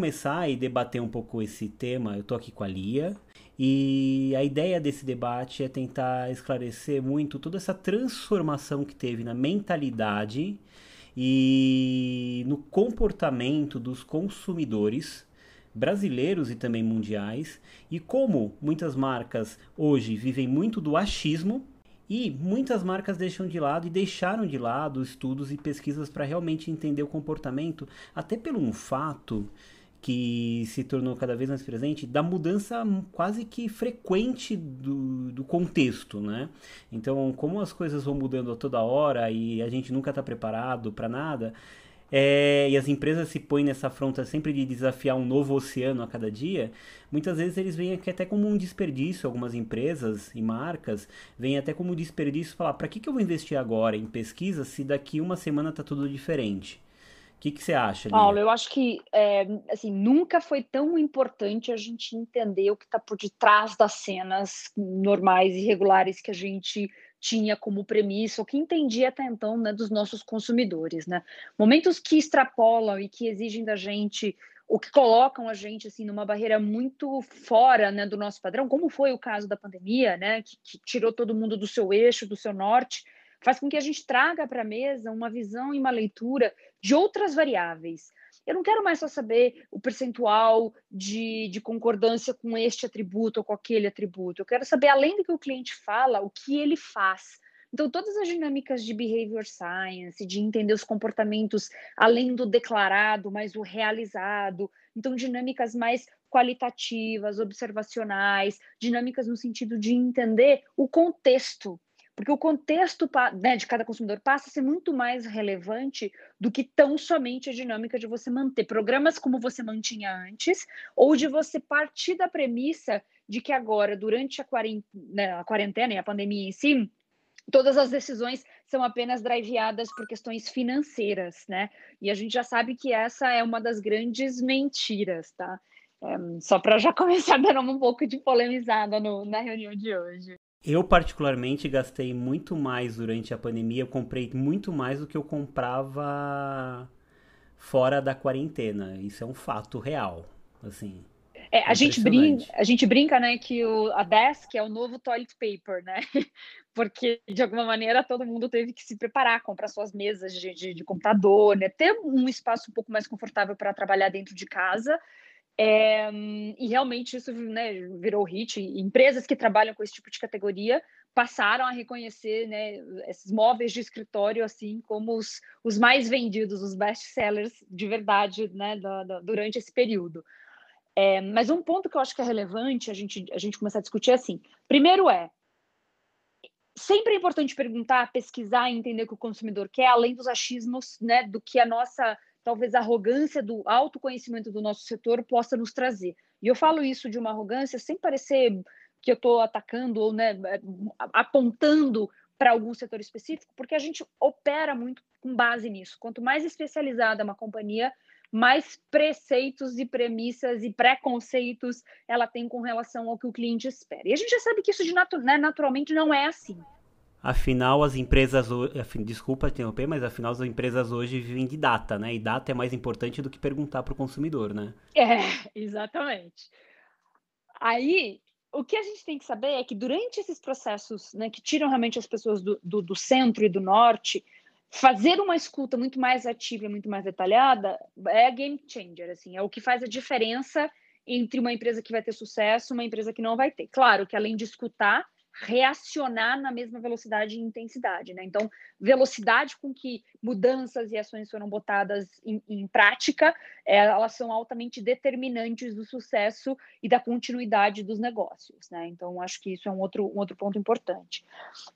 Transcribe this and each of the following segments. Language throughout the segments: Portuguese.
começar e debater um pouco esse tema, eu tô aqui com a Lia. E a ideia desse debate é tentar esclarecer muito toda essa transformação que teve na mentalidade e no comportamento dos consumidores brasileiros e também mundiais, e como muitas marcas hoje vivem muito do achismo e muitas marcas deixam de lado e deixaram de lado estudos e pesquisas para realmente entender o comportamento, até pelo um fato que se tornou cada vez mais presente da mudança quase que frequente do, do contexto, né? Então, como as coisas vão mudando a toda hora e a gente nunca está preparado para nada, é, e as empresas se põem nessa afronta sempre de desafiar um novo oceano a cada dia, muitas vezes eles veem aqui até como um desperdício, algumas empresas e marcas veem até como um desperdício falar, para que, que eu vou investir agora em pesquisa se daqui uma semana está tudo diferente? O que, que você acha, Lívia? Paulo, eu acho que é, assim, nunca foi tão importante a gente entender o que está por detrás das cenas normais e regulares que a gente tinha como premissa, o que entendia até então né, dos nossos consumidores. Né? Momentos que extrapolam e que exigem da gente, o que colocam a gente assim numa barreira muito fora né, do nosso padrão, como foi o caso da pandemia, né, que, que tirou todo mundo do seu eixo, do seu norte, faz com que a gente traga para a mesa uma visão e uma leitura de outras variáveis. Eu não quero mais só saber o percentual de, de concordância com este atributo ou com aquele atributo. Eu quero saber, além do que o cliente fala, o que ele faz. Então, todas as dinâmicas de behavior science, de entender os comportamentos além do declarado, mas o realizado. Então, dinâmicas mais qualitativas, observacionais, dinâmicas no sentido de entender o contexto porque o contexto né, de cada consumidor passa a ser muito mais relevante do que tão somente a dinâmica de você manter programas como você mantinha antes, ou de você partir da premissa de que agora, durante a quarentena, né, quarentena e a pandemia em si, todas as decisões são apenas driveadas por questões financeiras, né? E a gente já sabe que essa é uma das grandes mentiras, tá? É, só para já começar dando um pouco de polemizada no, na reunião de hoje. Eu, particularmente, gastei muito mais durante a pandemia. Eu comprei muito mais do que eu comprava fora da quarentena. Isso é um fato real, assim. É, a, gente brinca, a gente brinca, né, que o, a Desk é o novo toilet paper, né? Porque, de alguma maneira, todo mundo teve que se preparar, comprar suas mesas de, de, de computador, né? Ter um espaço um pouco mais confortável para trabalhar dentro de casa é, e realmente isso né, virou hit. Empresas que trabalham com esse tipo de categoria passaram a reconhecer né, esses móveis de escritório assim como os, os mais vendidos, os best sellers de verdade né, da, da, durante esse período. É, mas um ponto que eu acho que é relevante a gente, a gente começar a discutir é assim: primeiro é sempre é importante perguntar, pesquisar e entender o que o consumidor quer, além dos achismos né, do que a nossa talvez a arrogância do autoconhecimento do nosso setor possa nos trazer. E eu falo isso de uma arrogância sem parecer que eu estou atacando ou né, apontando para algum setor específico, porque a gente opera muito com base nisso. Quanto mais especializada uma companhia, mais preceitos e premissas e preconceitos ela tem com relação ao que o cliente espera. E a gente já sabe que isso de natu né, naturalmente não é assim. Afinal, as empresas. Desculpa interromper, mas afinal as empresas hoje vivem de data, né? E data é mais importante do que perguntar para o consumidor, né? É, exatamente. Aí, o que a gente tem que saber é que durante esses processos né, que tiram realmente as pessoas do, do, do centro e do norte, fazer uma escuta muito mais ativa e muito mais detalhada é game changer, assim, é o que faz a diferença entre uma empresa que vai ter sucesso e uma empresa que não vai ter. Claro que além de escutar, reacionar na mesma velocidade e intensidade, né? Então, velocidade com que mudanças e ações foram botadas em, em prática, é, elas são altamente determinantes do sucesso e da continuidade dos negócios, né? Então, acho que isso é um outro, um outro ponto importante.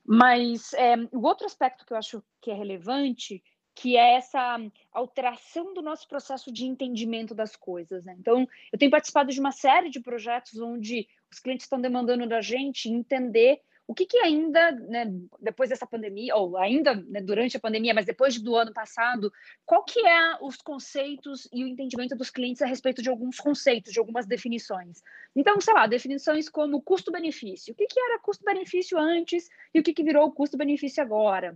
Mas é, o outro aspecto que eu acho que é relevante que é essa alteração do nosso processo de entendimento das coisas. Né? Então, eu tenho participado de uma série de projetos onde os clientes estão demandando da gente entender o que, que ainda, né, depois dessa pandemia, ou ainda né, durante a pandemia, mas depois do ano passado, qual que é os conceitos e o entendimento dos clientes a respeito de alguns conceitos, de algumas definições. Então, sei lá, definições como custo-benefício. O que, que era custo-benefício antes e o que, que virou custo-benefício agora?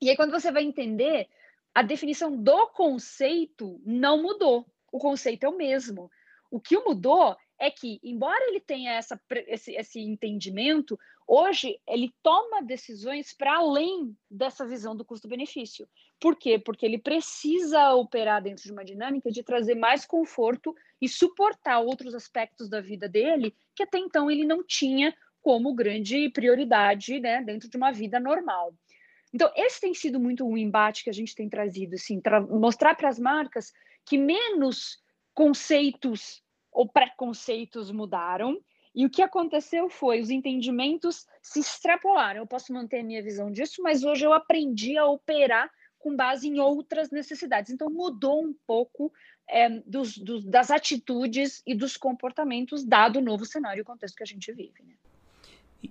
E aí, quando você vai entender, a definição do conceito não mudou. o conceito é o mesmo. O que mudou é que, embora ele tenha essa, esse, esse entendimento, hoje ele toma decisões para além dessa visão do custo-benefício. Por quê? Porque ele precisa operar dentro de uma dinâmica de trazer mais conforto e suportar outros aspectos da vida dele que até então ele não tinha como grande prioridade né, dentro de uma vida normal. Então, esse tem sido muito um embate que a gente tem trazido, assim, mostrar para as marcas que menos conceitos ou preconceitos mudaram e o que aconteceu foi os entendimentos se extrapolaram. Eu posso manter a minha visão disso, mas hoje eu aprendi a operar com base em outras necessidades. Então mudou um pouco é, dos, dos, das atitudes e dos comportamentos dado o novo cenário e contexto que a gente vive. Né?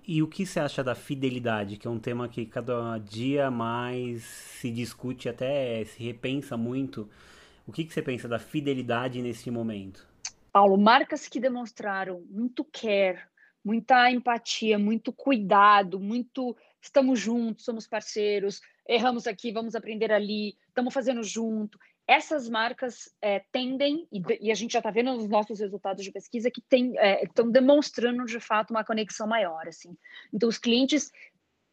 E, o que você acha da fidelidade, que é um tema que cada dia mais se discute, até se repensa muito? O que, que você pensa da fidelidade nesse momento? Paulo, marcas que demonstraram muito care, muita empatia, muito cuidado, muito estamos juntos, somos parceiros, erramos aqui, vamos aprender ali, estamos fazendo junto. Essas marcas é, tendem, e, e, a gente já está vendo nos nossos resultados de pesquisa, que estão é, demonstrando de fato uma conexão maior. Assim. Então, os clientes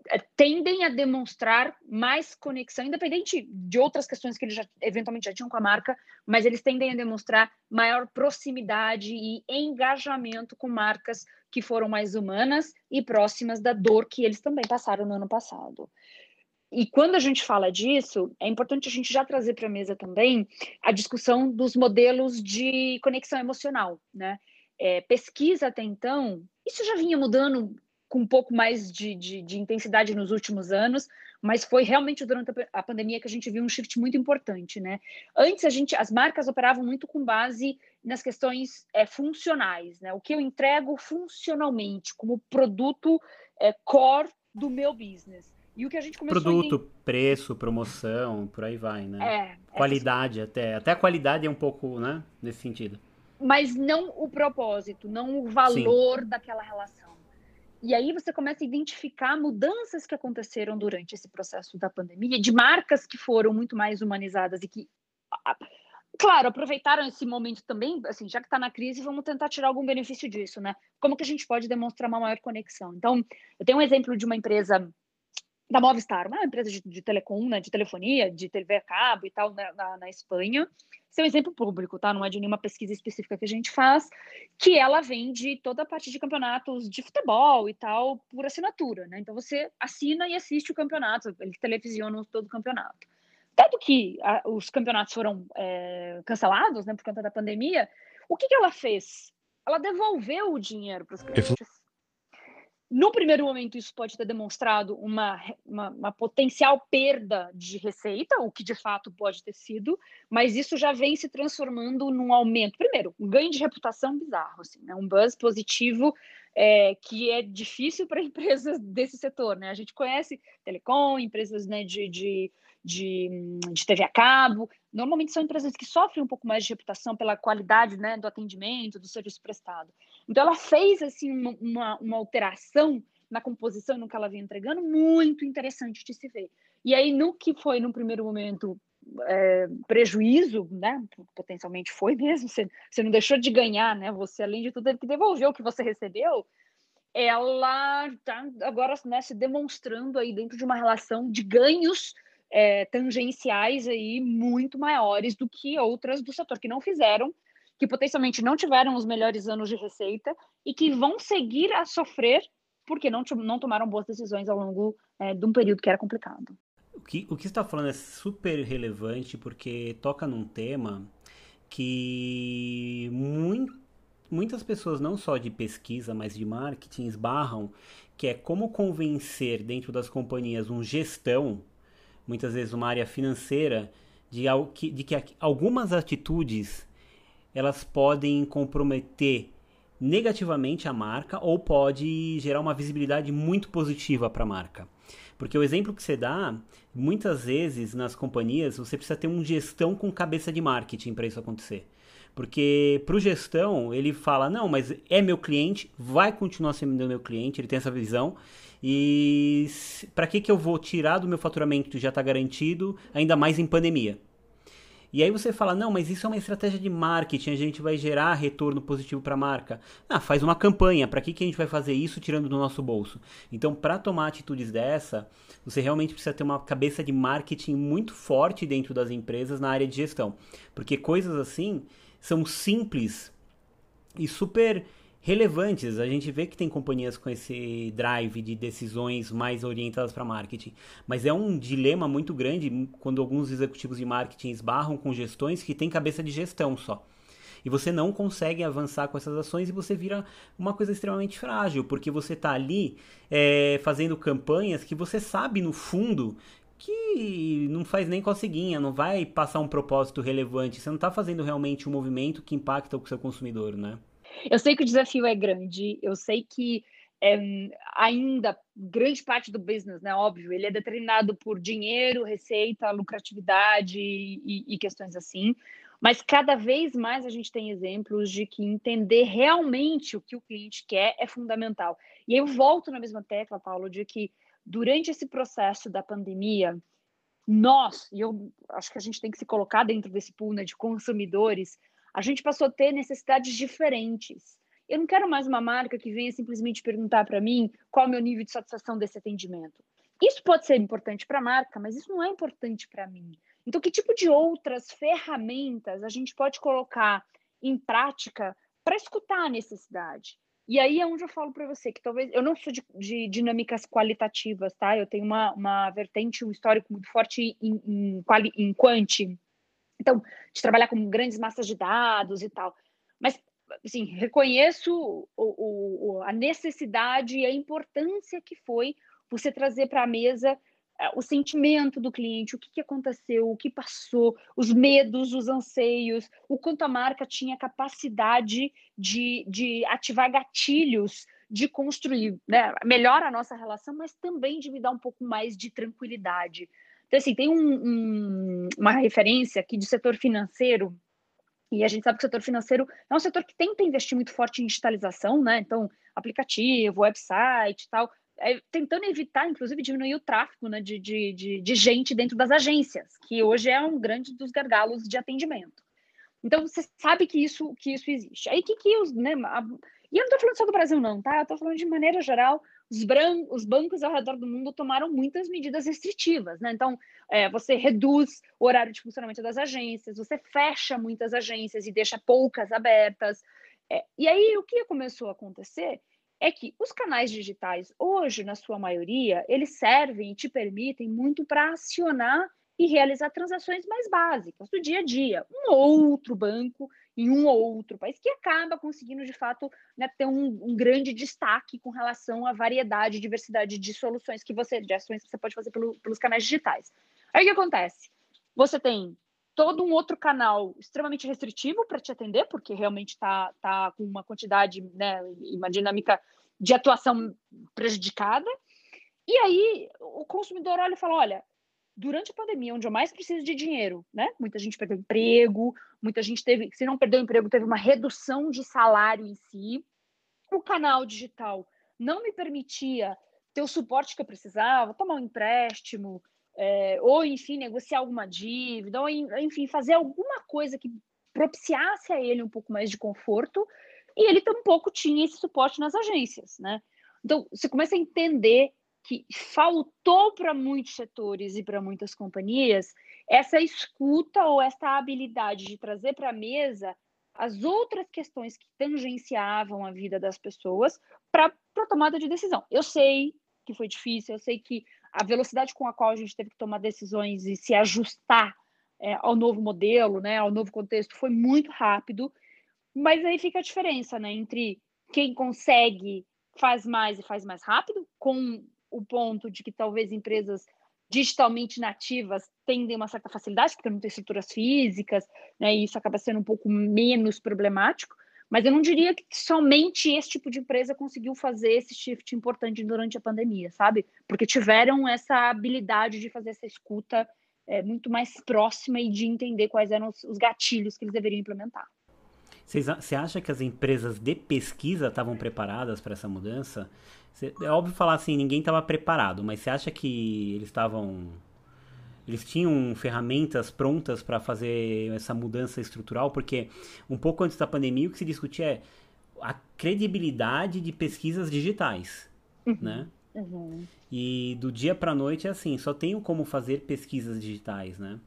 é, tendem a demonstrar mais conexão, independente de outras questões que eles já, eventualmente já tinham com a marca, mas eles tendem a demonstrar maior proximidade e engajamento com marcas que foram mais humanas e próximas da dor que eles também passaram no ano passado. E quando a gente fala disso, é importante a gente já trazer para a mesa também a discussão dos modelos de conexão emocional, né? É, pesquisa até então, isso já vinha mudando com um pouco mais de, de, de, intensidade nos últimos anos, mas foi realmente durante a pandemia que a gente viu um shift muito importante, né? Antes a gente, as marcas operavam muito com base nas questões é, funcionais, né? O que eu entrego funcionalmente como produto é, core do meu business. E o que a gente começou Produto, a... preço, promoção, por aí vai, né? É. Qualidade essas... até. Até a qualidade é um pouco, né? Nesse sentido. Mas não o propósito, não o valor Sim. daquela relação. E aí você começa a identificar mudanças que aconteceram durante esse processo da pandemia, de marcas que foram muito mais humanizadas e que, claro, aproveitaram esse momento também, assim, já que está na crise, vamos tentar tirar algum benefício disso, né? Como que a gente pode demonstrar uma maior conexão? Então, eu tenho um exemplo de uma empresa da Movistar, uma empresa de, de telecom, né, de telefonia, de TV a cabo e tal, na, na, na Espanha, esse é um exemplo público, tá? Não é de nenhuma pesquisa específica que a gente faz, que ela vende toda a parte de campeonatos de futebol e tal por assinatura, né? Então você assina e assiste o campeonato, eles televisionam todo o campeonato. Dado que a, os campeonatos foram é, cancelados, né, por conta da pandemia, o que, que ela fez? Ela devolveu o dinheiro para os clientes. No primeiro momento, isso pode ter demonstrado uma, uma, uma, potencial perda de receita, o que de fato pode ter sido, mas isso já vem se transformando num aumento. Primeiro, um ganho de reputação bizarro, assim, né? um buzz positivo é, que é difícil para empresas desse setor. Né? A gente conhece telecom, empresas né, de, de de, de TV a cabo. Normalmente são empresas que sofrem um pouco mais de reputação pela qualidade né, do atendimento, do serviço prestado. Então, ela fez assim uma, uma, uma alteração na composição e no que ela vinha entregando muito interessante de se ver. E aí, no que foi, no primeiro momento, é, prejuízo, né? Potencialmente foi mesmo, você, você não deixou de ganhar, né? Você, além de tudo, teve que devolver o que você recebeu. Ela está agora né, se demonstrando aí dentro de uma relação de ganhos é, tangenciais aí muito maiores do que outras do setor que não fizeram, que potencialmente não tiveram os melhores anos de receita e que vão seguir a sofrer porque não, não tomaram boas decisões ao longo é, de um período que era complicado. O que, o que você está falando é super relevante porque toca num tema que muito, muitas pessoas, não só de pesquisa, mas de marketing, esbarram, que é como convencer dentro das companhias um gestão muitas vezes uma área financeira, de, de que algumas atitudes elas podem comprometer negativamente a marca ou pode gerar uma visibilidade muito positiva para a marca. Porque o exemplo que você dá, muitas vezes nas companhias você precisa ter um gestão com cabeça de marketing para isso acontecer. Porque para o gestão, ele fala: não, mas é meu cliente, vai continuar sendo meu cliente, ele tem essa visão. E para que, que eu vou tirar do meu faturamento que já está garantido, ainda mais em pandemia? E aí você fala, não, mas isso é uma estratégia de marketing, a gente vai gerar retorno positivo para a marca. Ah, faz uma campanha, para que, que a gente vai fazer isso tirando do nosso bolso? Então, para tomar atitudes dessa, você realmente precisa ter uma cabeça de marketing muito forte dentro das empresas na área de gestão. Porque coisas assim são simples e super relevantes. A gente vê que tem companhias com esse drive de decisões mais orientadas para marketing, mas é um dilema muito grande quando alguns executivos de marketing esbarram com gestões que têm cabeça de gestão só. E você não consegue avançar com essas ações e você vira uma coisa extremamente frágil, porque você está ali é, fazendo campanhas que você sabe no fundo que não faz nem coceguinha, não vai passar um propósito relevante. Você não está fazendo realmente um movimento que impacta o seu consumidor, né? Eu sei que o desafio é grande, eu sei que é, ainda grande parte do business, né? Óbvio, ele é determinado por dinheiro, receita, lucratividade e, e, questões assim. Mas cada vez mais a gente tem exemplos de que entender realmente o que o cliente quer é fundamental. E eu volto na mesma tecla, Paulo, de que durante esse processo da pandemia, nós, e eu acho que a gente tem que se colocar dentro desse pool né, de consumidores, a gente passou a ter necessidades diferentes. Eu não quero mais uma marca que venha simplesmente perguntar para mim qual é o meu nível de satisfação desse atendimento. Isso pode ser importante para a marca, mas isso não é importante para mim. Então, que tipo de outras ferramentas a gente pode colocar em prática para escutar a necessidade? E aí é onde eu falo para você que talvez eu não sou de, de, dinâmicas qualitativas, tá? Eu tenho uma, uma vertente, um histórico muito forte em, em, em quanti, então, de trabalhar com grandes massas de dados e tal. Mas, assim, reconheço o, o, a necessidade e a importância que foi você trazer para a mesa é, o sentimento do cliente, o que, que aconteceu, o que passou, os medos, os anseios, o quanto a marca tinha capacidade de, de ativar gatilhos, de construir né, melhor a nossa relação, mas também de me dar um pouco mais de tranquilidade. Então, assim, tem um, um, uma referência aqui de setor financeiro, e a gente sabe que o setor financeiro é um setor que tenta investir muito forte em digitalização, né? Então, aplicativo, website e tal, é, tentando evitar, inclusive, diminuir o tráfego né, de, de, de, de, gente dentro das agências, que hoje é um grande dos gargalos de atendimento. Então, você sabe que isso, que isso existe. Aí, que que os... Né, a, e eu não estou falando só do Brasil, não, tá? Eu estou falando de maneira geral os, os bancos ao redor do mundo tomaram muitas medidas restritivas, né? Então, é, você reduz o horário de funcionamento das agências, você fecha muitas agências e deixa poucas abertas. É, e aí, o que começou a acontecer é que os canais digitais, hoje, na sua maioria, eles servem e te permitem muito para acionar e realizar transações mais básicas do dia a dia. Um outro banco em um ou outro país, que acaba conseguindo, de fato, né, ter um, um, grande destaque com relação à variedade e diversidade de soluções que você, de ações que você pode fazer pelo, pelos canais digitais. Aí o que acontece? Você tem todo um outro canal extremamente restritivo para te atender, porque realmente está tá com uma quantidade, né, uma dinâmica de atuação prejudicada. E aí o consumidor olha e fala: olha, durante a pandemia, onde eu mais preciso de dinheiro, né? Muita gente perdeu emprego, muita gente teve, se não perdeu emprego, teve uma redução de salário em si. O canal digital não me permitia ter o suporte que eu precisava, tomar um empréstimo, é, ou enfim, negociar alguma dívida, ou enfim, fazer alguma coisa que propiciasse a ele um pouco mais de conforto, e ele tampouco tinha esse suporte nas agências, né? Então, você começa a entender que faltou para muitos setores e para muitas companhias essa escuta ou essa habilidade de trazer para a mesa as outras questões que tangenciavam a vida das pessoas para a tomada de decisão. Eu sei que foi difícil, eu sei que a velocidade com a qual a gente teve que tomar decisões e se ajustar é, ao novo modelo, né, ao novo contexto, foi muito rápido, mas aí fica a diferença né, entre quem consegue faz mais e faz mais rápido, com o ponto de que talvez empresas digitalmente nativas tendem uma certa facilidade, porque não tem estruturas físicas, né, e isso acaba sendo um pouco menos problemático, mas eu não diria que somente esse tipo de empresa conseguiu fazer esse shift importante durante a pandemia, sabe? Porque tiveram essa habilidade de fazer essa escuta é, muito mais próxima e de entender quais eram os, os gatilhos que eles deveriam implementar. Você acha que as empresas de pesquisa estavam preparadas para essa mudança? É óbvio falar assim, ninguém estava preparado, mas você acha que eles estavam eles tinham ferramentas prontas para fazer essa mudança estrutural, porque um pouco antes da pandemia o que se discutia é a credibilidade de pesquisas digitais, uhum. né? Uhum. E do dia para noite é assim, só tenho como fazer pesquisas digitais, né?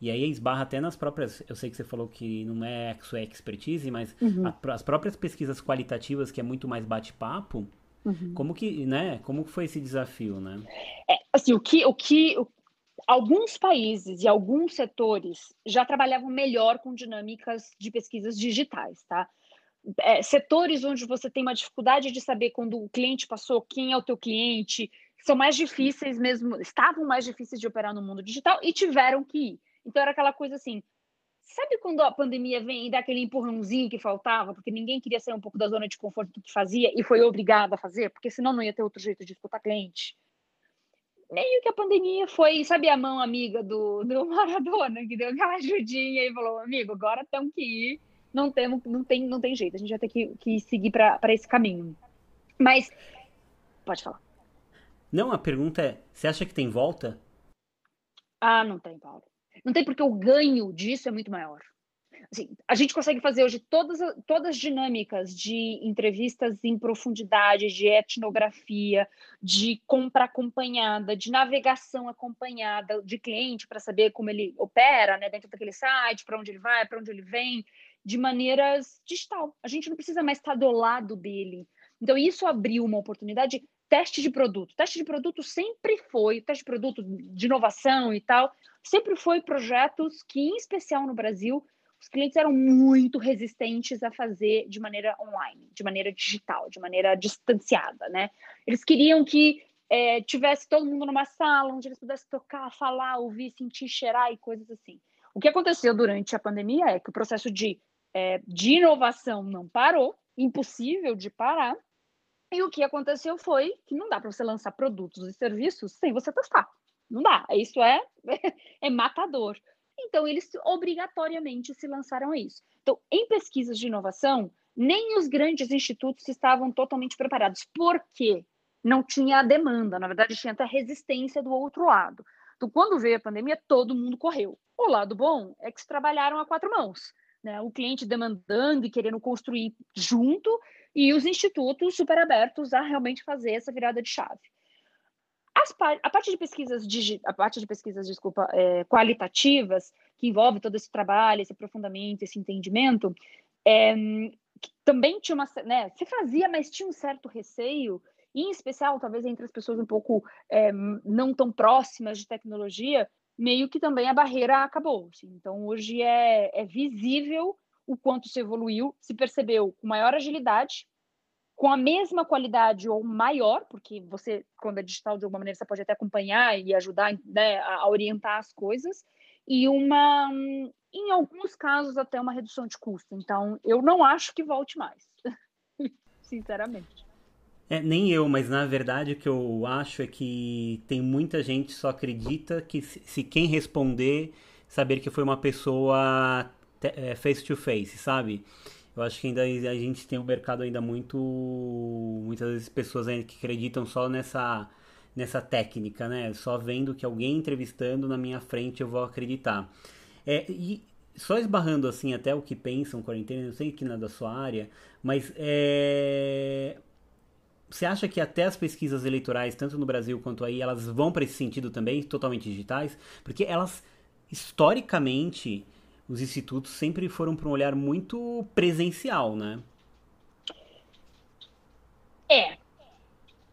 E aí esbarra até nas próprias. Eu sei que você falou que não é sua expertise, mas uhum. a, as próprias pesquisas qualitativas, que é muito mais bate-papo, uhum. como que, né? Como foi esse desafio, né? É, assim, o que, o que o, alguns países e alguns setores já trabalhavam melhor com dinâmicas de pesquisas digitais, tá? É, setores onde você tem uma dificuldade de saber quando o cliente passou, quem é o teu cliente, são mais difíceis mesmo, estavam mais difíceis de operar no mundo digital e tiveram que ir. Então era aquela coisa assim, sabe quando a pandemia vem e dá aquele empurrãozinho que faltava, porque ninguém queria sair um pouco da zona de conforto do que fazia e foi obrigado a fazer, porque senão não ia ter outro jeito de escutar cliente? Meio que a pandemia foi, sabe, a mão amiga do, do Maradona, que deu aquela ajudinha e falou, amigo, agora temos que ir, não, temos, não, tem, não tem jeito, a gente vai ter que, que seguir para esse caminho. Mas, pode falar. Não, a pergunta é, você acha que tem volta? Ah, não tem, Paulo. Não tem porque o ganho disso é muito maior. Assim, a gente consegue fazer hoje todas, todas as dinâmicas de entrevistas em profundidade, de etnografia, de compra acompanhada, de navegação acompanhada de cliente para saber como ele opera né, dentro daquele site, para onde ele vai, para onde ele vem, de maneiras digital. A gente não precisa mais estar do lado dele. Então, isso abriu uma oportunidade teste de produto. Teste de produto sempre foi, teste de produto de inovação e tal, sempre foi projetos que, em especial no Brasil, os clientes eram muito resistentes a fazer de maneira online, de maneira digital, de maneira distanciada, né? Eles queriam que é, tivesse todo mundo numa sala onde eles pudessem tocar, falar, ouvir, sentir, cheirar e coisas assim. O que aconteceu durante a pandemia é que o processo de, é, de inovação não parou, impossível de parar, e o que aconteceu foi que não dá para você lançar produtos e serviços sem você testar. Não dá. Isso é, é matador. Então, eles obrigatoriamente se lançaram a isso. Então, em pesquisas de inovação, nem os grandes institutos estavam totalmente preparados. Por quê? Não tinha a demanda, na verdade, tinha até resistência do outro lado. Então, quando veio a pandemia, todo mundo correu. O lado bom é que se trabalharam a quatro mãos. Né? O cliente demandando e querendo construir junto, e os institutos super abertos a realmente fazer essa virada de chave. As, a parte de pesquisas, a parte de pesquisas, desculpa, é, qualitativas, que envolve todo esse trabalho, esse aprofundamento, esse entendimento, é, também tinha uma, né, se fazia, mas tinha um certo receio, em especial, talvez entre as pessoas um pouco é, não tão próximas de tecnologia, meio que também a barreira acabou. Assim. Então, hoje é, é visível o quanto se evoluiu, se percebeu com maior agilidade, com a mesma qualidade ou maior, porque você, quando é digital, de alguma maneira, você pode até acompanhar e ajudar né, a orientar as coisas, e uma, em alguns casos, até uma redução de custo. Então, eu não acho que volte mais, sinceramente. É, nem eu, mas na verdade o que eu acho é que tem muita gente só acredita que se, se quem responder saber que foi uma pessoa é, face to face, sabe? Eu acho que ainda a gente tem um mercado ainda muito. Muitas vezes pessoas ainda que acreditam só nessa, nessa técnica, né? Só vendo que alguém entrevistando na minha frente eu vou acreditar. É, e só esbarrando assim até o que pensam quarentena, eu sei que não é da sua área, mas é... você acha que até as pesquisas eleitorais, tanto no Brasil quanto aí, elas vão para esse sentido também, totalmente digitais? Porque elas, historicamente, os institutos sempre foram para um olhar muito presencial, né? É.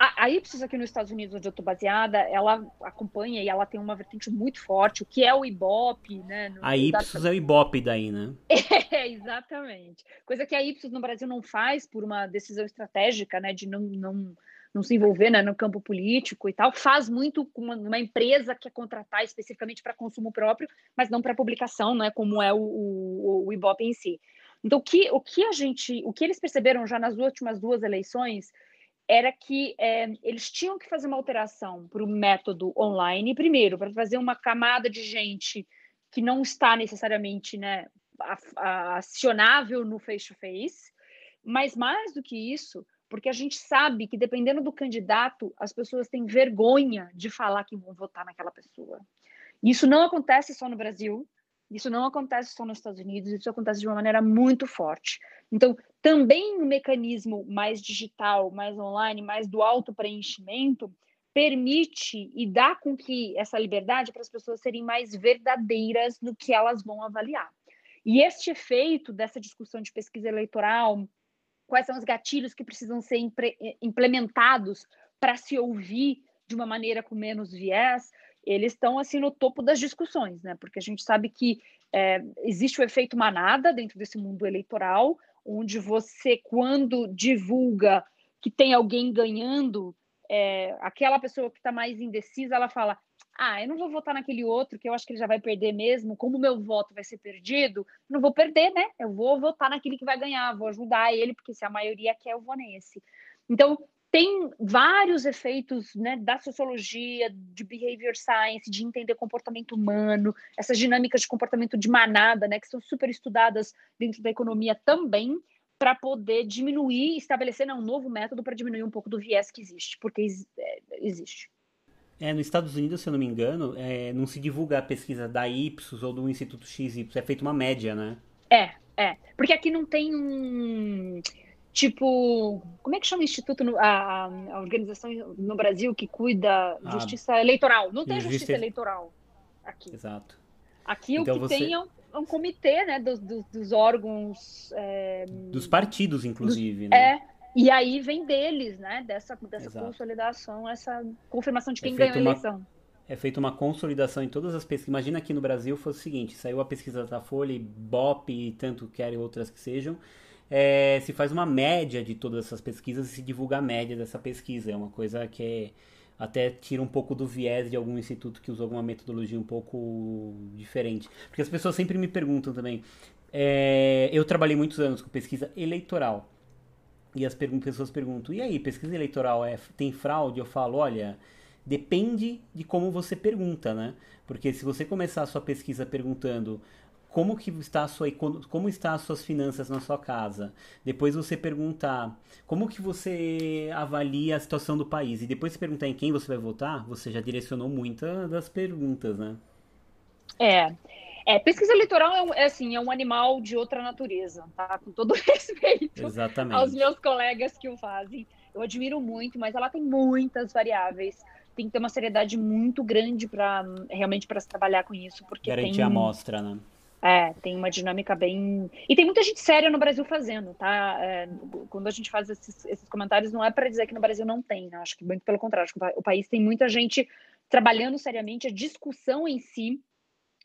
A, a Ipsos aqui nos Estados Unidos, onde eu estou baseada, ela acompanha e ela tem uma vertente muito forte, o que é o Ibope, né? No, a Ipsos da... é o Ibope daí, né? É, exatamente. Coisa que a Ipsos no Brasil não faz por uma decisão estratégica, né? De não, não não se envolver né, no campo político e tal, faz muito com uma, uma empresa que quer contratar especificamente para consumo próprio, mas não para publicação, né, como é o, o, o Ibope em si. Então, o que, o que a gente, o que eles perceberam já nas últimas duas eleições era que é, eles tinham que fazer uma alteração para o método online, primeiro, para fazer uma camada de gente que não está necessariamente né, acionável no face-to-face, -face, mas mais do que isso, porque a gente sabe que dependendo do candidato, as pessoas têm vergonha de falar que vão votar naquela pessoa. Isso não acontece só no Brasil, isso não acontece só nos Estados Unidos, isso acontece de uma maneira muito forte. Então, também um mecanismo mais digital, mais online, mais do auto-preenchimento, permite e dá com que essa liberdade para as pessoas serem mais verdadeiras no que elas vão avaliar. E este efeito dessa discussão de pesquisa eleitoral, quais são os gatilhos que precisam ser implementados para se ouvir de uma maneira com menos viés, eles estão assim no topo das discussões, né? Porque a gente sabe que é, existe o efeito manada dentro desse mundo eleitoral, onde você, quando divulga que tem alguém ganhando, é, aquela pessoa que está mais indecisa, ela fala: Ah, eu não vou votar naquele outro, que eu acho que ele já vai perder mesmo. Como o meu voto vai ser perdido, não vou perder, né? Eu vou votar naquele que vai ganhar, vou ajudar ele, porque se a maioria quer, eu vou nesse. Então, tem vários efeitos né, da sociologia, de behavior science, de entender comportamento humano, essas dinâmicas de comportamento de manada, né, que são super estudadas dentro da economia também, para poder diminuir, estabelecer né, um novo método para diminuir um pouco do viés que existe, porque é, existe. É, nos Estados Unidos, se eu não me engano, é, não se divulga a pesquisa da Ipsos ou do Instituto XY, é feita uma média, né? É, é. Porque aqui não tem um tipo, como é que chama o instituto, a, a organização no Brasil que cuida ah, justiça eleitoral? Não tem justiça, justiça eleitoral aqui. Exato. Aqui então o que você... tem é um, é um, comitê, né, dos, dos, dos órgãos... É... Dos partidos, inclusive, dos, né? É, e aí vem deles, né, dessa, dessa consolidação, essa confirmação de é quem é ganhou a eleição. Uma, é feita uma consolidação em todas as pesquisas. Imagina aqui no Brasil fosse o seguinte, saiu a pesquisa da Folha, BOP e tanto querem outras que sejam, é, se faz uma média de todas essas pesquisas e se divulga a média dessa pesquisa. É uma coisa que é, até tira um pouco do viés de algum instituto que usou alguma metodologia um pouco diferente. Porque as pessoas sempre me perguntam também. É, eu trabalhei muitos anos com pesquisa eleitoral. E as pessoas perguntam: e aí, pesquisa eleitoral é, tem fraude? Eu falo: olha, depende de como você pergunta, né? Porque se você começar a sua pesquisa perguntando como que está a sua como está as suas finanças na sua casa. Depois você perguntar como que você avalia a situação do país e depois você perguntar em quem você vai votar, você já direcionou muitas das perguntas, né? É. É, pesquisa eleitoral é, um, é, assim, é um animal de outra natureza, tá? Com todo respeito Exatamente. aos meus colegas que o fazem. Eu admiro muito, mas ela tem muitas variáveis. Tem que ter uma seriedade muito grande para realmente para se trabalhar com isso, porque garantir tem... a amostra, né? É, tem uma dinâmica bem. E tem muita gente séria no Brasil fazendo, tá? É, quando a gente faz esses, esses comentários, não é para dizer que no Brasil não tem, né? Acho que muito pelo contrário, acho que o país tem muita gente trabalhando seriamente. A discussão em si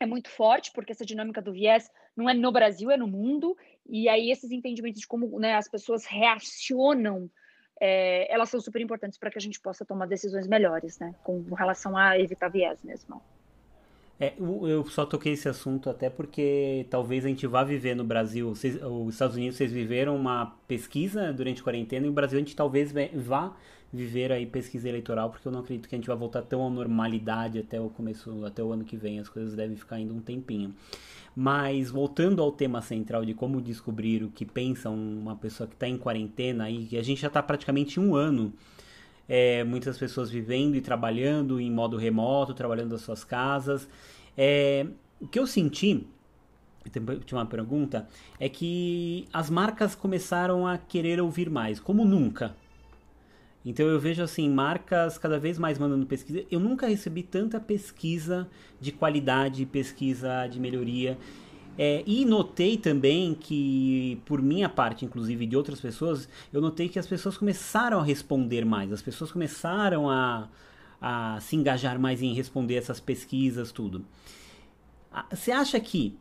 é muito forte, porque essa dinâmica do viés não é no Brasil, é no mundo. E aí, esses entendimentos de como né, as pessoas reacionam, é, elas são super importantes para que a gente possa tomar decisões melhores, né? Com relação a evitar viés mesmo. É, eu só toquei esse assunto até porque talvez a gente vá viver no Brasil. Vocês, os Estados Unidos, vocês viveram uma pesquisa durante a quarentena e no Brasil a gente talvez vá viver aí pesquisa eleitoral, porque eu não acredito que a gente vai voltar tão à normalidade até o começo, até o ano que vem. As coisas devem ficar ainda um tempinho. Mas voltando ao tema central de como descobrir o que pensa uma pessoa que está em quarentena e a gente já está praticamente um ano é, muitas pessoas vivendo e trabalhando em modo remoto, trabalhando das suas casas. É, o que eu senti, uma pergunta, é que as marcas começaram a querer ouvir mais, como nunca. Então eu vejo assim, marcas cada vez mais mandando pesquisa. Eu nunca recebi tanta pesquisa de qualidade, pesquisa de melhoria. É, e notei também que, por minha parte, inclusive de outras pessoas, eu notei que as pessoas começaram a responder mais, as pessoas começaram a, a se engajar mais em responder essas pesquisas, tudo. Você acha que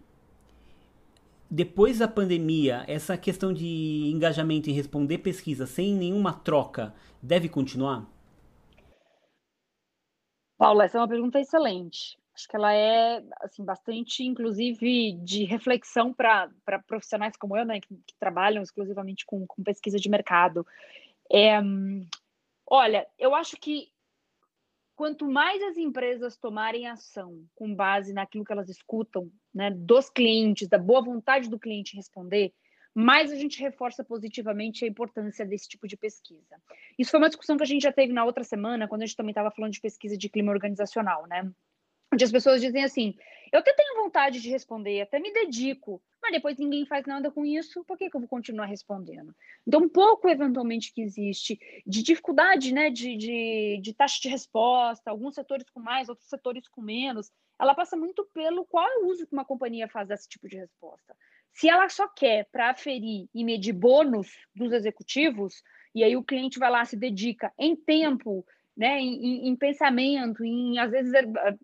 depois da pandemia, essa questão de engajamento em responder pesquisa sem nenhuma troca deve continuar? Paula, essa é uma pergunta excelente. Acho que ela é assim bastante, inclusive, de reflexão para profissionais como eu, né, que, que trabalham exclusivamente com, com, pesquisa de mercado. É, olha, eu acho que quanto mais as empresas tomarem ação com base naquilo que elas escutam, né, dos clientes, da boa vontade do cliente responder, mais a gente reforça positivamente a importância desse tipo de pesquisa. Isso foi uma discussão que a gente já teve na outra semana, quando a gente também estava falando de pesquisa de clima organizacional, né? Onde as pessoas dizem assim: eu até tenho vontade de responder, até me dedico, mas depois ninguém faz nada com isso, por que, que eu vou continuar respondendo? Então, um pouco, eventualmente, que existe de dificuldade né, de, de, de taxa de resposta, alguns setores com mais, outros setores com menos, ela passa muito pelo qual é o uso que uma companhia faz desse tipo de resposta. Se ela só quer para aferir e medir bônus dos executivos, e aí o cliente vai lá, se dedica em tempo, né, em, em, pensamento, em às vezes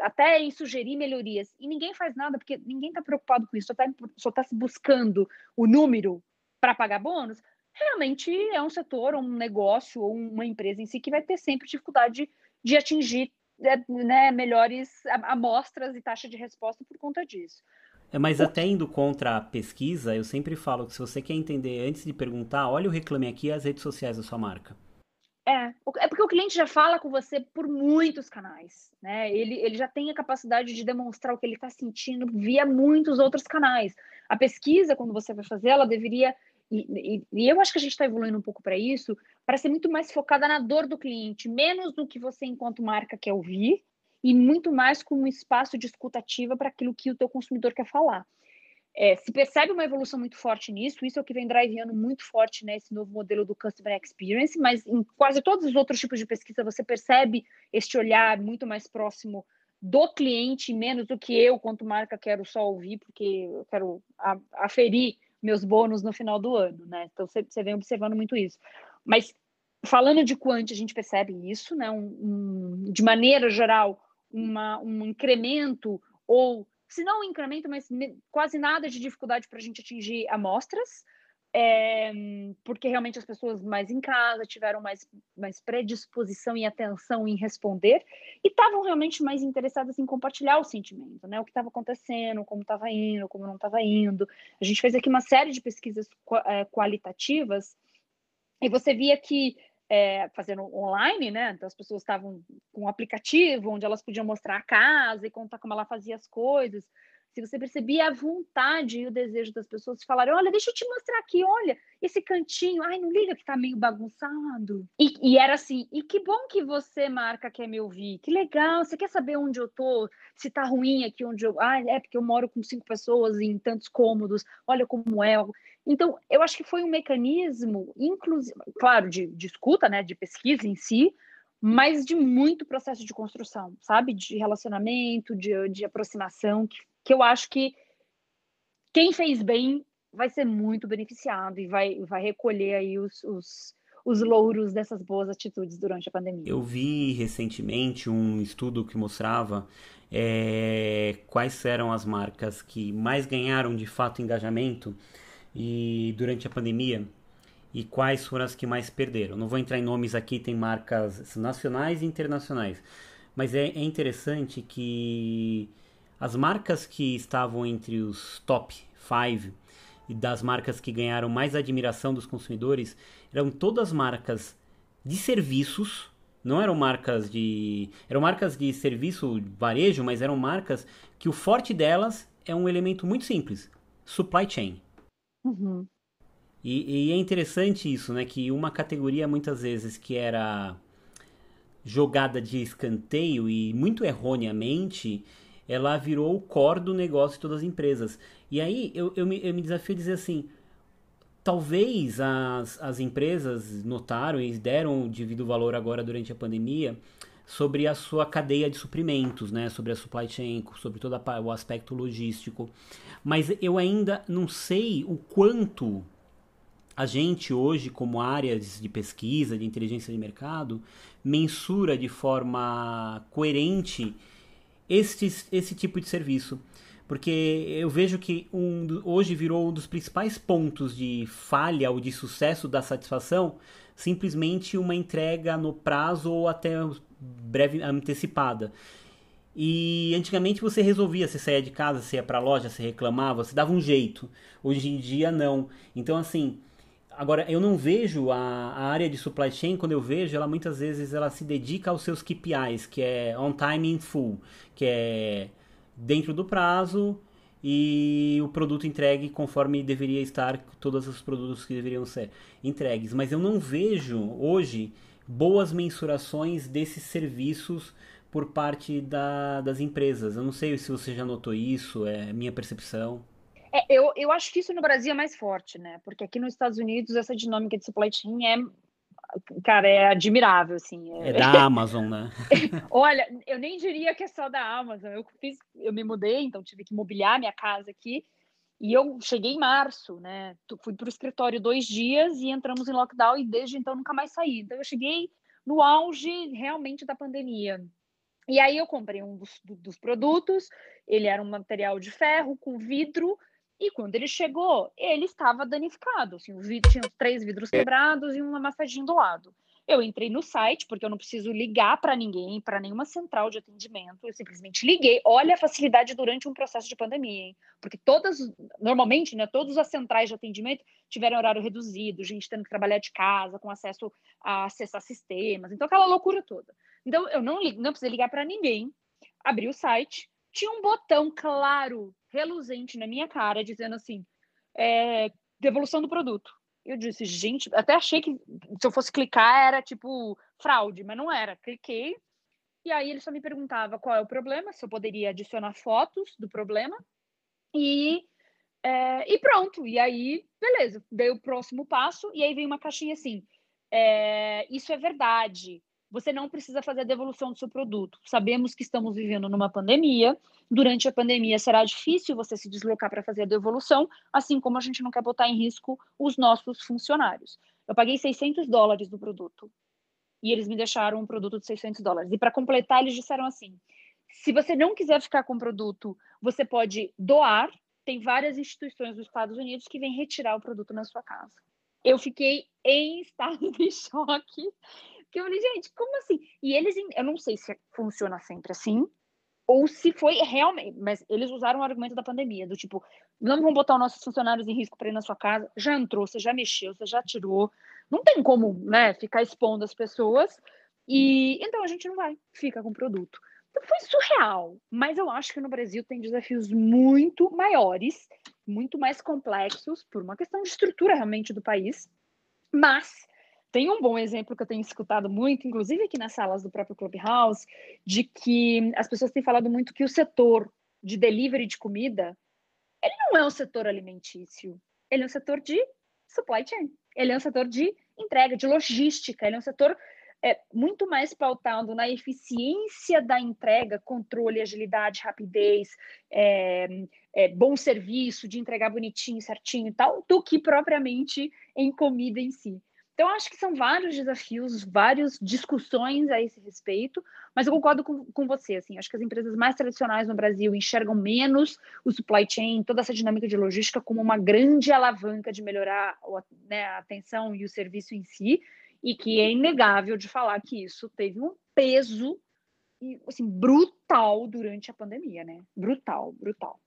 até em sugerir melhorias. E ninguém faz nada porque ninguém está preocupado com isso, só está tá se buscando o número para pagar bônus. Realmente é um setor, um negócio ou uma empresa em si que vai ter sempre dificuldade de atingir é, né, melhores amostras e taxa de resposta por conta disso. É, mas até indo contra a pesquisa, eu sempre falo que se você quer entender antes de perguntar, olha o Reclame Aqui as redes sociais da sua marca. É, é porque o cliente já fala com você por muitos canais, né? Ele, ele já tem a capacidade de demonstrar o que ele está sentindo via muitos outros canais. A pesquisa, quando você vai fazer, ela deveria e, e, e, eu acho que a gente está evoluindo um pouco para isso, para ser muito mais focada na dor do cliente, menos no que você, enquanto marca, quer ouvir, e muito mais como um espaço de escutativa para aquilo que o teu consumidor quer falar. É, se percebe uma evolução muito forte nisso, isso é o que vem driveando muito forte né, novo modelo do Customer Experience, mas em quase todos os outros tipos de pesquisa você percebe este olhar muito mais próximo do cliente, menos do que eu, quanto marca, quero só ouvir, porque eu quero aferir meus bônus no final do ano, né? Então você, você vem observando muito isso. Mas falando de quant, a gente percebe isso, né? Um, um, de maneira geral, uma, um incremento ou se não um incremento, mas quase nada de dificuldade para a gente atingir amostras, é, porque realmente as pessoas mais em casa tiveram mais, mais predisposição e atenção em responder e estavam realmente mais interessadas em compartilhar o sentimento, né? O que estava acontecendo, como estava indo, como não estava indo. A gente fez aqui uma série de pesquisas qualitativas e você via que é, fazendo online, né? Então as pessoas estavam com um aplicativo onde elas podiam mostrar a casa e contar como ela fazia as coisas. Se você percebia a vontade e o desejo das pessoas de falarem, olha, deixa eu te mostrar aqui, olha, esse cantinho, ai, não liga que tá meio bagunçado. E, e era assim, e que bom que você, marca, quer me ouvir, que legal, você quer saber onde eu tô, se tá ruim aqui onde eu... Ah, é porque eu moro com cinco pessoas em tantos cômodos, olha como é. Então, eu acho que foi um mecanismo, inclusive, claro, de, de escuta, né, de pesquisa em si, mas de muito processo de construção, sabe? De relacionamento, de, de aproximação, que, que eu acho que quem fez bem vai ser muito beneficiado e vai, vai recolher aí os, os, os louros dessas boas atitudes durante a pandemia. Eu vi recentemente um estudo que mostrava é, quais eram as marcas que mais ganharam de fato engajamento e durante a pandemia e quais foram as que mais perderam. Não vou entrar em nomes aqui, tem marcas nacionais e internacionais, mas é, é interessante que as marcas que estavam entre os top 5 e das marcas que ganharam mais admiração dos consumidores eram todas marcas de serviços, não eram marcas de. eram marcas de serviço varejo, mas eram marcas que o forte delas é um elemento muito simples: supply chain. Uhum. E, e, é interessante isso, né? Que uma categoria muitas vezes que era jogada de escanteio e muito erroneamente, ela virou o core do negócio de todas as empresas. E aí eu, eu, me, eu me desafio a dizer assim: talvez as, as empresas notaram e deram o devido valor agora durante a pandemia sobre a sua cadeia de suprimentos, né? sobre a supply chain, sobre todo o aspecto logístico. Mas eu ainda não sei o quanto a gente hoje, como áreas de pesquisa, de inteligência de mercado, mensura de forma coerente este, esse tipo de serviço. Porque eu vejo que um, hoje virou um dos principais pontos de falha ou de sucesso da satisfação simplesmente uma entrega no prazo ou até breve antecipada. E antigamente você resolvia, você saía de casa, você ia para a loja, você reclamava, você dava um jeito. Hoje em dia não. Então assim, agora eu não vejo a, a, área de supply chain, quando eu vejo, ela muitas vezes ela se dedica aos seus KPIs, que é on time in full, que é dentro do prazo e o produto entregue conforme deveria estar, todos os produtos que deveriam ser entregues. Mas eu não vejo hoje boas mensurações desses serviços por parte da, das empresas. Eu não sei se você já notou isso, é minha percepção. É, eu, eu acho que isso no Brasil é mais forte, né? Porque aqui nos Estados Unidos essa dinâmica de supply chain é, cara, é admirável, assim. É, é da Amazon, né? Olha, eu nem diria que é só da Amazon. Eu fiz, eu me mudei, então tive que mobiliar minha casa aqui. E eu cheguei em março, né? Fui para o escritório dois dias e entramos em lockdown e desde então nunca mais saí. Então eu cheguei no auge realmente da pandemia. E aí eu comprei um dos, dos produtos, ele era um material de ferro com vidro, e quando ele chegou, ele estava danificado. Assim, o vidro tinha três vidros quebrados e uma massaginha do lado. Eu entrei no site, porque eu não preciso ligar para ninguém, para nenhuma central de atendimento. Eu simplesmente liguei. Olha a facilidade durante um processo de pandemia, hein? Porque todas, normalmente, né, todas as centrais de atendimento tiveram horário reduzido, gente tendo que trabalhar de casa, com acesso a acessar sistemas. Então, aquela loucura toda. Então, eu não, não precisei ligar para ninguém. Abri o site, tinha um botão claro, reluzente na minha cara, dizendo assim: é, devolução do produto. Eu disse, gente, até achei que se eu fosse clicar era tipo fraude, mas não era. Cliquei e aí ele só me perguntava qual é o problema, se eu poderia adicionar fotos do problema e é, e pronto. E aí, beleza, dei o próximo passo e aí vem uma caixinha assim: é, isso é verdade você não precisa fazer a devolução do seu produto. Sabemos que estamos vivendo numa pandemia. Durante a pandemia será difícil você se deslocar para fazer a devolução, assim como a gente não quer botar em risco os nossos funcionários. Eu paguei 600 dólares do produto e eles me deixaram um produto de 600 dólares. E para completar, eles disseram assim: se você não quiser ficar com o produto, você pode doar. Tem várias instituições dos Estados Unidos que vêm retirar o produto na sua casa. Eu fiquei em estado de choque que eu falei, gente, como assim? E eles, eu não sei se funciona sempre assim, ou se foi realmente, mas eles usaram o argumento da pandemia, do tipo, não vamos botar os nossos funcionários em risco para ir na sua casa, já entrou, você já mexeu, você já tirou, não tem como, né, ficar expondo as pessoas, e então a gente não vai, fica com o produto. Então foi surreal, mas eu acho que no Brasil tem desafios muito maiores, muito mais complexos, por uma questão de estrutura realmente do país, mas tem um bom exemplo que eu tenho escutado muito, inclusive aqui nas salas do próprio Clubhouse, de que as pessoas têm falado muito que o setor de delivery de comida, ele não é um setor alimentício, ele é um setor de supply chain, ele é um setor de entrega, de logística, ele é um setor é, muito mais pautado na eficiência da entrega, controle, agilidade, rapidez, é, é, bom serviço, de entregar bonitinho, certinho e tal, do que propriamente em comida em si. Então, acho que são vários desafios, várias discussões a esse respeito, mas eu concordo com, com você, assim, acho que as empresas mais tradicionais no Brasil enxergam menos o supply chain, toda essa dinâmica de logística como uma grande alavanca de melhorar né, a atenção e o serviço em si, e que é inegável de falar que isso teve um peso assim, brutal durante a pandemia, né? Brutal, brutal.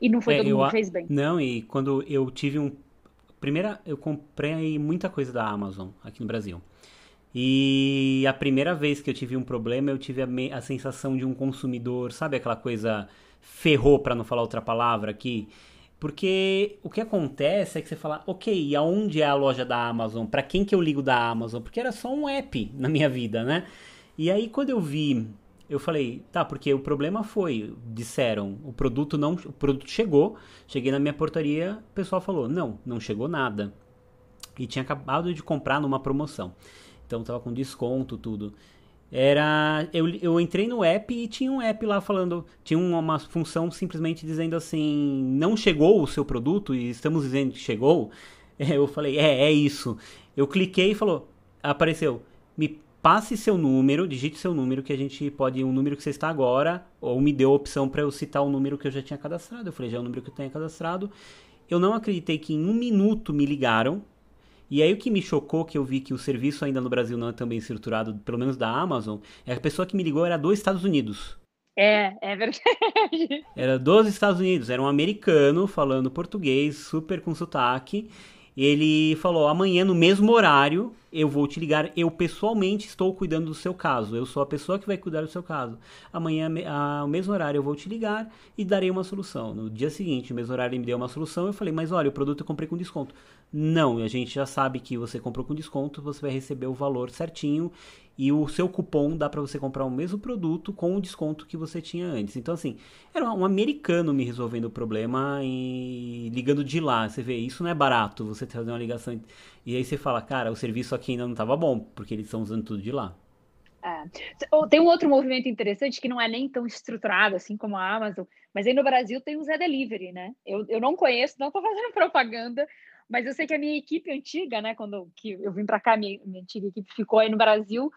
E não foi é, todo mundo que fez bem. Não, e quando eu tive um Primeira, eu comprei muita coisa da Amazon aqui no Brasil. E a primeira vez que eu tive um problema, eu tive a, me, a sensação de um consumidor, sabe aquela coisa ferrou, para não falar outra palavra aqui? Porque o que acontece é que você fala, ok, e aonde é a loja da Amazon? Para quem que eu ligo da Amazon? Porque era só um app na minha vida, né? E aí quando eu vi eu falei, tá, porque o problema foi, disseram, o produto não, o produto chegou, cheguei na minha portaria, o pessoal falou, não, não chegou nada. E tinha acabado de comprar numa promoção. Então tava com desconto, tudo. Era, eu, eu entrei no app e tinha um app lá falando, tinha uma função simplesmente dizendo assim, não chegou o seu produto e estamos dizendo que chegou. Eu falei, é, é isso. Eu cliquei e falou, apareceu, me passe seu número, digite seu número, que a gente pode, um número que você está agora, ou me deu a opção para eu citar o número que eu já tinha cadastrado. Eu falei, já é o número que eu tenho cadastrado. Eu não acreditei que em um minuto me ligaram. E aí o que me chocou, que eu vi que o serviço ainda no Brasil não é tão bem estruturado, pelo menos da Amazon, é a pessoa que me ligou era dos Estados Unidos. É, é verdade. Era dos Estados Unidos, era um americano falando português, super com sotaque. Ele falou: amanhã, no mesmo horário, eu vou te ligar. Eu pessoalmente estou cuidando do seu caso. Eu sou a pessoa que vai cuidar do seu caso. Amanhã, ao mesmo horário, eu vou te ligar e darei uma solução. No dia seguinte, no mesmo horário, ele me deu uma solução. Eu falei: Mas olha, o produto eu comprei com desconto. Não, a gente já sabe que você comprou com desconto, você vai receber o valor certinho. E o seu cupom dá para você comprar o mesmo produto com o desconto que você tinha antes. Então, assim, era um americano me resolvendo o problema e ligando de lá. Você vê, isso não é barato, você fazer uma ligação. E aí você fala, cara, o serviço aqui ainda não estava bom, porque eles estão usando tudo de lá. É. Tem um outro movimento interessante que não é nem tão estruturado assim como a Amazon, mas aí no Brasil tem o Zé Delivery, né? Eu, eu não conheço, não estou fazendo propaganda, mas eu sei que a minha equipe antiga, né, quando que eu vim para cá, minha, minha antiga equipe ficou aí no Brasil,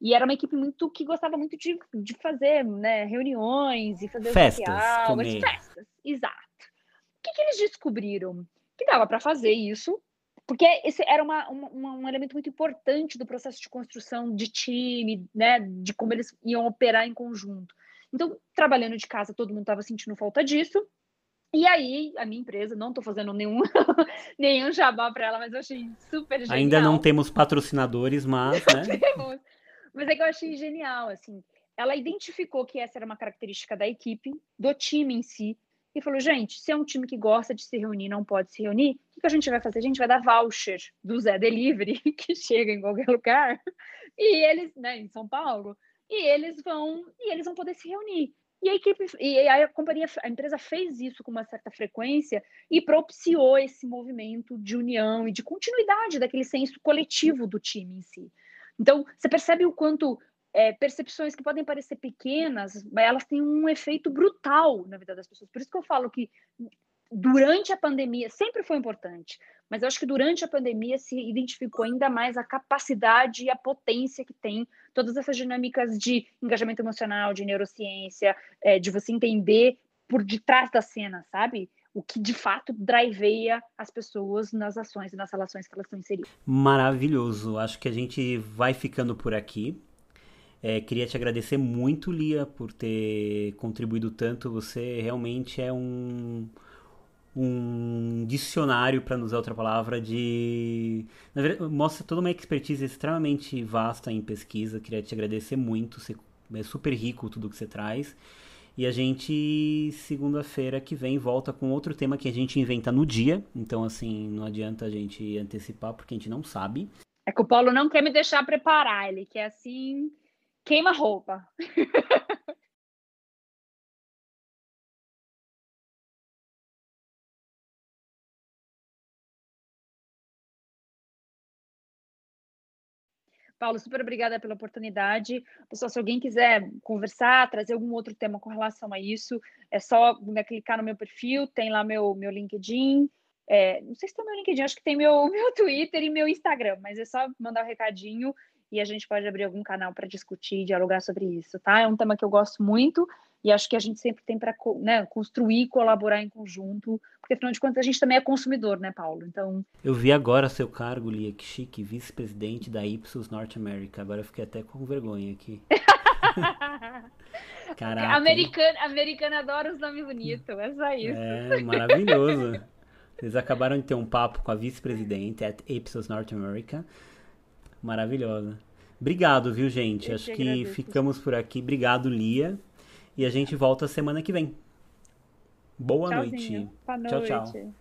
e era uma equipe muito que gostava muito de, de fazer né, reuniões e fazer festas, social, festas. Exato. O que, que eles descobriram? Que dava para fazer isso, porque esse era uma, uma, um elemento muito importante do processo de construção de time, né, de como eles iam operar em conjunto. Então, trabalhando de casa, todo mundo estava sentindo falta disso. E aí, a minha empresa, não estou fazendo nenhum, nenhum jabá para ela, mas eu achei super genial. Ainda não temos patrocinadores, mas, né? temos. Mas é que eu achei genial, assim. Ela identificou que essa era uma característica da equipe, do time em si, e falou: gente, se é um time que gosta de se reunir, não pode se reunir, o que a gente vai fazer? A gente vai dar voucher do Zé Delivery, que chega em qualquer lugar, e eles, né, em São Paulo, e eles vão e eles vão poder se reunir. E a equipe e a companhia, a empresa fez isso com uma certa frequência e propiciou esse movimento de união e de continuidade daquele senso coletivo do time em si. Então, você percebe o quanto é, percepções que podem parecer pequenas, elas têm um efeito brutal na vida das pessoas. Por isso que eu falo que durante a pandemia sempre foi importante, mas eu acho que durante a pandemia se identificou ainda mais a capacidade e a potência que tem todas essas dinâmicas de engajamento emocional, de neurociência, é, de você entender por detrás da cena, sabe? O que de fato driveia as pessoas nas ações e nas relações que elas estão inseridas. Maravilhoso. Acho que a gente vai ficando por aqui. É, queria te agradecer muito, Lia, por ter contribuído tanto. Você realmente é um, um dicionário, para não usar outra palavra, de. Verdade, mostra toda uma expertise extremamente vasta em pesquisa. Queria te agradecer muito. Você é super rico tudo que você traz. E a gente, segunda-feira que vem, volta com outro tema que a gente inventa no dia. Então, assim, não adianta a gente antecipar, porque a gente não sabe. É que o Paulo não quer me deixar preparar, ele quer assim, queima roupa. Paulo, super obrigada pela oportunidade. Pessoal, se alguém quiser conversar, trazer algum outro tema com relação a isso, é só né, clicar no meu perfil, tem lá meu, meu LinkedIn. É, não sei se tem meu LinkedIn, acho que tem meu, meu Twitter e meu Instagram, mas é só mandar o um recadinho e a gente pode abrir algum canal para discutir, dialogar sobre isso, tá? É um tema que eu gosto muito e acho que a gente sempre tem para né, construir, colaborar em conjunto, porque afinal de contas a gente também é consumidor, né, Paulo? Então. Eu vi agora seu cargo, Lia, que chique, vice-presidente da Ipsos North America. Agora eu fiquei até com vergonha aqui. Caraca. Americana, americana adora os nomes bonitos, é só isso. É, maravilhoso. Eles acabaram de ter um papo com a vice-presidente at Ipsos North America. Maravilhosa. Obrigado, viu, gente? Eu Acho que, que ficamos por aqui. Obrigado, Lia. E a gente volta semana que vem. Boa Tchauzinho. noite. Boa Tchau, noite. tchau.